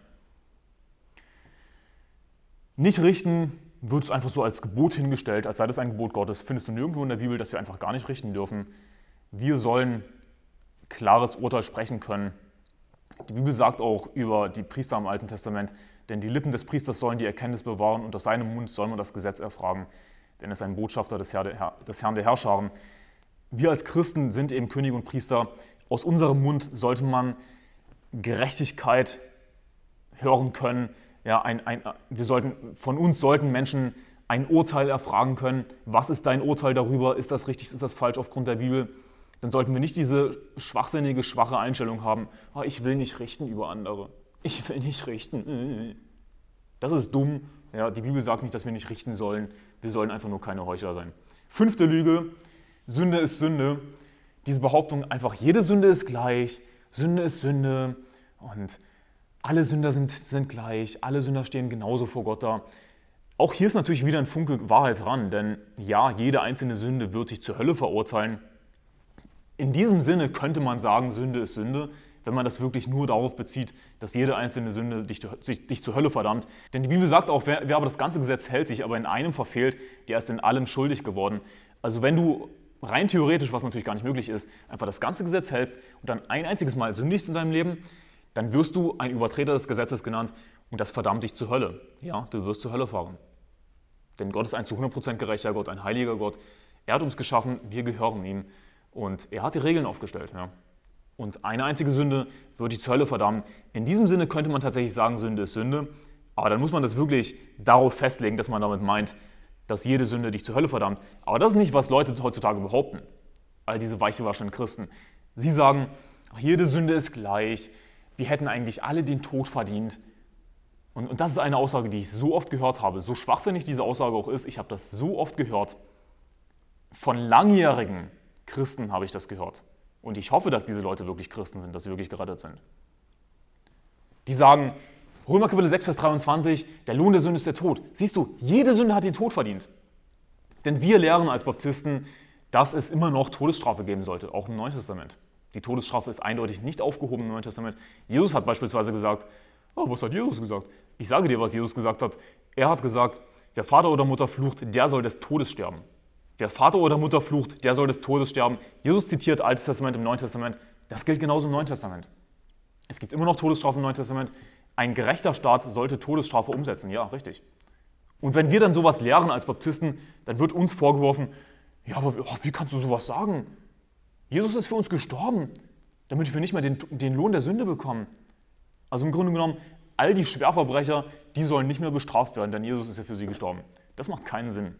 Nicht richten wird einfach so als Gebot hingestellt, als sei das ein Gebot Gottes. Findest du nirgendwo in der Bibel, dass wir einfach gar nicht richten dürfen. Wir sollen klares Urteil sprechen können. Die Bibel sagt auch über die Priester im Alten Testament, denn die Lippen des Priesters sollen die Erkenntnis bewahren und aus seinem Mund soll man das Gesetz erfragen, denn er ist ein Botschafter des, Herr, des Herrn der Herrscharen. Wir als Christen sind eben König und Priester aus unserem Mund sollte man Gerechtigkeit hören können. Ja, ein, ein, wir sollten, von uns sollten Menschen ein Urteil erfragen können. Was ist dein Urteil darüber? Ist das richtig? Ist das falsch aufgrund der Bibel? Dann sollten wir nicht diese schwachsinnige, schwache Einstellung haben. Oh, ich will nicht richten über andere. Ich will nicht richten. Das ist dumm. Ja, die Bibel sagt nicht, dass wir nicht richten sollen. Wir sollen einfach nur keine Heuchler sein. Fünfte Lüge. Sünde ist Sünde diese Behauptung einfach, jede Sünde ist gleich, Sünde ist Sünde und alle Sünder sind, sind gleich, alle Sünder stehen genauso vor Gott da. Auch hier ist natürlich wieder ein Funke Wahrheit dran, denn ja, jede einzelne Sünde wird dich zur Hölle verurteilen. In diesem Sinne könnte man sagen, Sünde ist Sünde, wenn man das wirklich nur darauf bezieht, dass jede einzelne Sünde dich, dich, dich zur Hölle verdammt. Denn die Bibel sagt auch, wer, wer aber das ganze Gesetz hält, sich aber in einem verfehlt, der ist in allem schuldig geworden. Also wenn du rein theoretisch, was natürlich gar nicht möglich ist, einfach das ganze Gesetz hältst und dann ein einziges Mal sündigst in deinem Leben, dann wirst du ein Übertreter des Gesetzes genannt und das verdammt dich zur Hölle. Ja, du wirst zur Hölle fahren. Denn Gott ist ein zu 100% gerechter Gott, ein heiliger Gott. Er hat uns geschaffen, wir gehören ihm und er hat die Regeln aufgestellt. Ja. Und eine einzige Sünde wird dich zur Hölle verdammen. In diesem Sinne könnte man tatsächlich sagen, Sünde ist Sünde. Aber dann muss man das wirklich darauf festlegen, dass man damit meint, dass jede Sünde dich zur Hölle verdammt. Aber das ist nicht, was Leute heutzutage behaupten. All diese weichgewaschenen Christen. Sie sagen, jede Sünde ist gleich. Wir hätten eigentlich alle den Tod verdient. Und, und das ist eine Aussage, die ich so oft gehört habe. So schwachsinnig diese Aussage auch ist, ich habe das so oft gehört. Von langjährigen Christen habe ich das gehört. Und ich hoffe, dass diese Leute wirklich Christen sind, dass sie wirklich gerettet sind. Die sagen, Römer Kapitel 6, Vers 23, der Lohn der Sünde ist der Tod. Siehst du, jede Sünde hat den Tod verdient. Denn wir lehren als Baptisten, dass es immer noch Todesstrafe geben sollte, auch im Neuen Testament. Die Todesstrafe ist eindeutig nicht aufgehoben im Neuen Testament. Jesus hat beispielsweise gesagt, oh, was hat Jesus gesagt? Ich sage dir, was Jesus gesagt hat. Er hat gesagt, wer Vater oder Mutter flucht, der soll des Todes sterben. Wer Vater oder Mutter flucht, der soll des Todes sterben. Jesus zitiert Altes Testament im Neuen Testament. Das gilt genauso im Neuen Testament. Es gibt immer noch Todesstrafe im Neuen Testament. Ein gerechter Staat sollte Todesstrafe umsetzen, ja, richtig. Und wenn wir dann sowas lehren als Baptisten, dann wird uns vorgeworfen, ja, aber oh, wie kannst du sowas sagen? Jesus ist für uns gestorben, damit wir nicht mehr den, den Lohn der Sünde bekommen. Also im Grunde genommen, all die Schwerverbrecher, die sollen nicht mehr bestraft werden, denn Jesus ist ja für sie gestorben. Das macht keinen Sinn.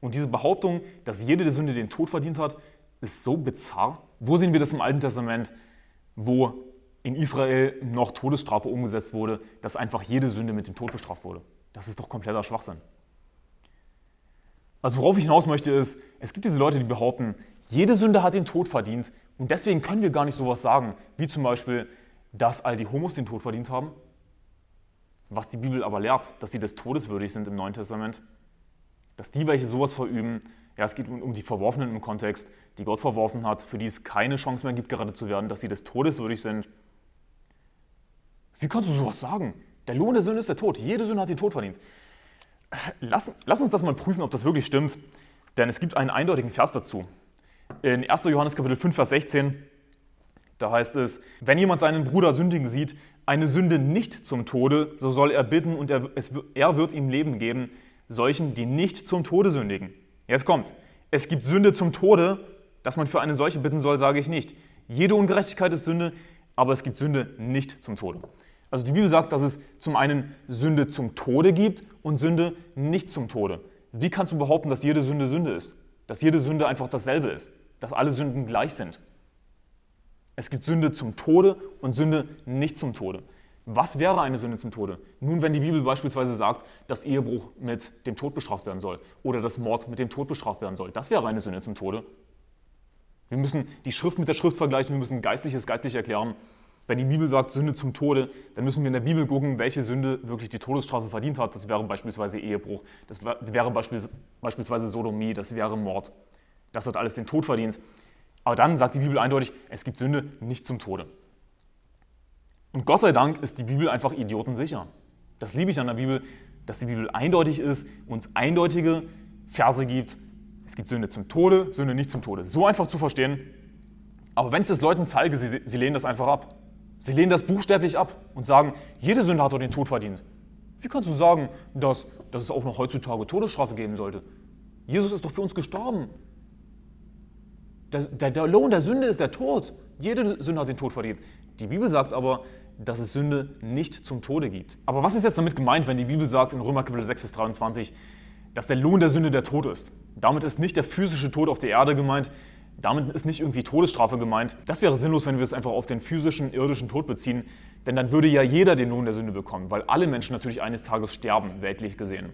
Und diese Behauptung, dass jede der Sünde den Tod verdient hat, ist so bizarr. Wo sehen wir das im Alten Testament, wo in Israel noch Todesstrafe umgesetzt wurde, dass einfach jede Sünde mit dem Tod bestraft wurde. Das ist doch kompletter Schwachsinn. Also worauf ich hinaus möchte ist, es gibt diese Leute, die behaupten, jede Sünde hat den Tod verdient und deswegen können wir gar nicht sowas sagen, wie zum Beispiel, dass all die Homos den Tod verdient haben, was die Bibel aber lehrt, dass sie des Todes würdig sind im Neuen Testament, dass die, welche sowas verüben, ja, es geht um, um die Verworfenen im Kontext, die Gott verworfen hat, für die es keine Chance mehr gibt, gerettet zu werden, dass sie des Todes würdig sind wie kannst du sowas sagen? Der Lohn der Sünde ist der Tod. Jede Sünde hat den Tod verdient. Lass, lass, uns das mal prüfen, ob das wirklich stimmt, denn es gibt einen eindeutigen Vers dazu. In 1. Johannes Kapitel 5, Vers 16, da heißt es, wenn jemand seinen Bruder sündigen sieht, eine Sünde nicht zum Tode, so soll er bitten und er, es, er wird ihm Leben geben, solchen, die nicht zum Tode sündigen. Jetzt kommt's. Es gibt Sünde zum Tode, dass man für eine solche bitten soll, sage ich nicht. Jede Ungerechtigkeit ist Sünde, aber es gibt Sünde nicht zum Tode. Also die Bibel sagt, dass es zum einen Sünde zum Tode gibt und Sünde nicht zum Tode. Wie kannst du behaupten, dass jede Sünde Sünde ist? Dass jede Sünde einfach dasselbe ist? Dass alle Sünden gleich sind? Es gibt Sünde zum Tode und Sünde nicht zum Tode. Was wäre eine Sünde zum Tode? Nun, wenn die Bibel beispielsweise sagt, dass Ehebruch mit dem Tod bestraft werden soll oder dass Mord mit dem Tod bestraft werden soll, das wäre eine Sünde zum Tode. Wir müssen die Schrift mit der Schrift vergleichen, wir müssen Geistliches geistlich erklären. Wenn die Bibel sagt Sünde zum Tode, dann müssen wir in der Bibel gucken, welche Sünde wirklich die Todesstrafe verdient hat. Das wäre beispielsweise Ehebruch, das wäre beispielsweise Sodomie, das wäre Mord. Das hat alles den Tod verdient. Aber dann sagt die Bibel eindeutig, es gibt Sünde nicht zum Tode. Und Gott sei Dank ist die Bibel einfach idiotensicher. Das liebe ich an der Bibel, dass die Bibel eindeutig ist, uns eindeutige Verse gibt. Es gibt Sünde zum Tode, Sünde nicht zum Tode. So einfach zu verstehen. Aber wenn ich das Leuten zeige, sie, sie lehnen das einfach ab. Sie lehnen das buchstäblich ab und sagen, jede Sünde hat doch den Tod verdient. Wie kannst du sagen, dass, dass es auch noch heutzutage Todesstrafe geben sollte? Jesus ist doch für uns gestorben. Der, der, der, Lohn der Sünde ist der Tod. Jede Sünde hat den Tod verdient. Die Bibel sagt aber, dass es Sünde nicht zum Tode gibt. Aber was ist jetzt damit gemeint, wenn die Bibel sagt in Römer Kapitel 6, Vers 23, dass der Lohn der Sünde der Tod ist? Damit ist nicht der physische Tod auf der Erde gemeint, damit ist nicht irgendwie Todesstrafe gemeint. Das wäre sinnlos, wenn wir es einfach auf den physischen, irdischen Tod beziehen, denn dann würde ja jeder den Lohn der Sünde bekommen, weil alle Menschen natürlich eines Tages sterben, weltlich gesehen.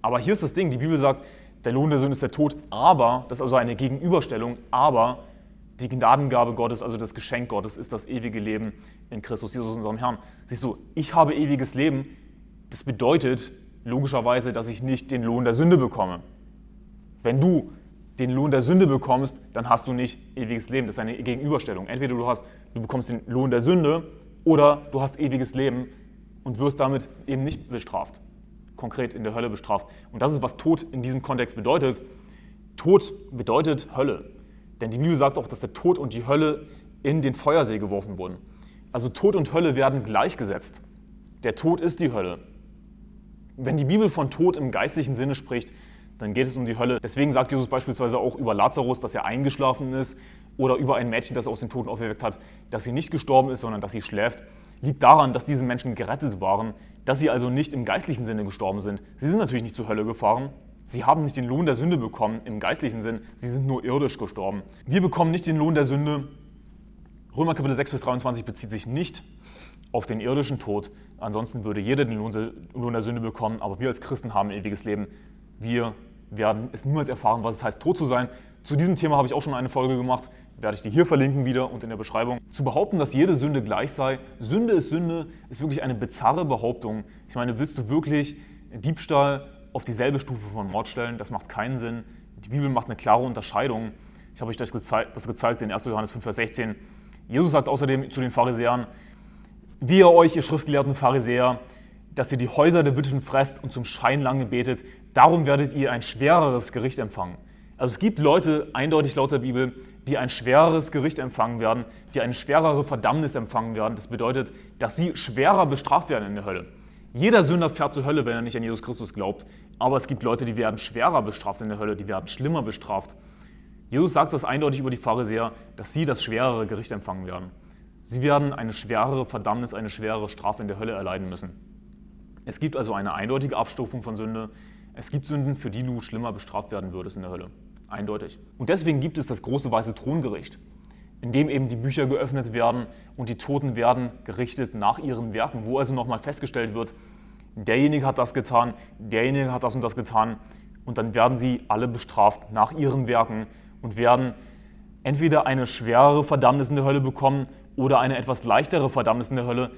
Aber hier ist das Ding, die Bibel sagt, der Lohn der Sünde ist der Tod, aber, das ist also eine Gegenüberstellung, aber die Gnadengabe Gottes, also das Geschenk Gottes, ist das ewige Leben in Christus Jesus, unserem Herrn. Siehst du, ich habe ewiges Leben, das bedeutet logischerweise, dass ich nicht den Lohn der Sünde bekomme. Wenn du den Lohn der Sünde bekommst, dann hast du nicht ewiges Leben. Das ist eine Gegenüberstellung. Entweder du, hast, du bekommst den Lohn der Sünde oder du hast ewiges Leben und wirst damit eben nicht bestraft. Konkret in der Hölle bestraft. Und das ist, was Tod in diesem Kontext bedeutet. Tod bedeutet Hölle. Denn die Bibel sagt auch, dass der Tod und die Hölle in den Feuersee geworfen wurden. Also Tod und Hölle werden gleichgesetzt. Der Tod ist die Hölle. Wenn die Bibel von Tod im geistlichen Sinne spricht, dann geht es um die Hölle. Deswegen sagt Jesus beispielsweise auch über Lazarus, dass er eingeschlafen ist oder über ein Mädchen, das aus den Toten auferweckt hat, dass sie nicht gestorben ist, sondern dass sie schläft, liegt daran, dass diese Menschen gerettet waren, dass sie also nicht im geistlichen Sinne gestorben sind. Sie sind natürlich nicht zur Hölle gefahren. Sie haben nicht den Lohn der Sünde bekommen im geistlichen Sinn, sie sind nur irdisch gestorben. Wir bekommen nicht den Lohn der Sünde. Römer Kapitel 6, Vers 23 bezieht sich nicht auf den irdischen Tod. Ansonsten würde jeder den Lohn der Sünde bekommen, aber wir als Christen haben ewiges Leben. Wir werden es niemals erfahren, was es heißt, tot zu sein. Zu diesem Thema habe ich auch schon eine Folge gemacht, werde ich dir hier verlinken wieder und in der Beschreibung. Zu behaupten, dass jede Sünde gleich sei, Sünde ist Sünde, ist wirklich eine bizarre Behauptung. Ich meine, willst du wirklich Diebstahl auf dieselbe Stufe von Mord stellen? Das macht keinen Sinn. Die Bibel macht eine klare Unterscheidung. Ich habe euch das gezeigt, das gezeigt in 1. Johannes 5, Vers 16. Jesus sagt außerdem zu den Pharisäern, Wehe euch, ihr schriftgelehrten Pharisäer, dass ihr die Häuser der Witwen fresst und zum Schein lange betet, darum werdet ihr ein schwereres Gericht empfangen. Also es gibt Leute, eindeutig laut der Bibel, die ein schwereres Gericht empfangen werden, die eine schwerere Verdammnis empfangen werden. Das bedeutet, dass sie schwerer bestraft werden in der Hölle. Jeder Sünder fährt zur Hölle, wenn er nicht an Jesus Christus glaubt. Aber es gibt Leute, die werden schwerer bestraft in der Hölle, die werden schlimmer bestraft. Jesus sagt das eindeutig über die Pharisäer, dass sie das schwerere Gericht empfangen werden. Sie werden eine schwerere Verdammnis, eine schwerere Strafe in der Hölle erleiden müssen. Es gibt also eine eindeutige Abstufung von Sünde. Es gibt Sünden, für die du schlimmer bestraft werden würdest in der Hölle. Eindeutig. Und deswegen gibt es das große weiße Throngericht, in dem eben die Bücher geöffnet werden und die Toten werden gerichtet nach ihren Werken, wo also nochmal festgestellt wird, derjenige hat das getan, derjenige hat das und das getan und dann werden sie alle bestraft nach ihren Werken und werden entweder eine schwerere Verdammnis in der Hölle bekommen oder eine etwas leichtere Verdammnis in der Hölle.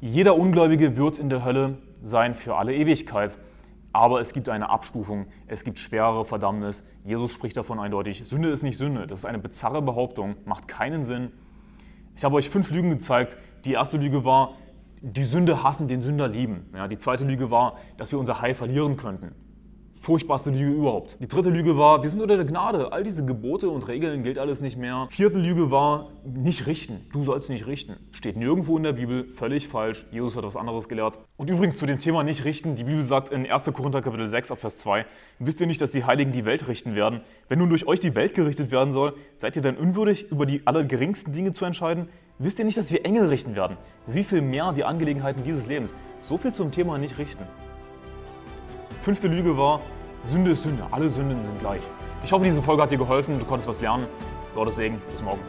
Jeder Ungläubige wird in der Hölle sein für alle Ewigkeit. Aber es gibt eine Abstufung, es gibt schwerere Verdammnis. Jesus spricht davon eindeutig. Sünde ist nicht Sünde. Das ist eine bizarre Behauptung, macht keinen Sinn. Ich habe euch fünf Lügen gezeigt. Die erste Lüge war, die Sünde hassen, den Sünder lieben. Ja, die zweite Lüge war, dass wir unser Heil verlieren könnten furchtbarste Lüge überhaupt. Die dritte Lüge war, wir sind unter der Gnade. All diese Gebote und Regeln gilt alles nicht mehr. Vierte Lüge war, nicht richten. Du sollst nicht richten. Steht nirgendwo in der Bibel, völlig falsch. Jesus hat was anderes gelehrt. Und übrigens zu dem Thema nicht richten, die Bibel sagt in 1. Korinther Kapitel 6 Vers 2, wisst ihr nicht, dass die Heiligen die Welt richten werden? Wenn nun durch euch die Welt gerichtet werden soll, seid ihr dann unwürdig, über die allergeringsten Dinge zu entscheiden? Wisst ihr nicht, dass wir Engel richten werden? Wie viel mehr die Angelegenheiten dieses Lebens? So viel zum Thema nicht richten. Fünfte Lüge war, Sünde ist Sünde. Alle Sünden sind gleich. Ich hoffe, diese Folge hat dir geholfen. Du konntest was lernen. Gottes Segen. Bis morgen.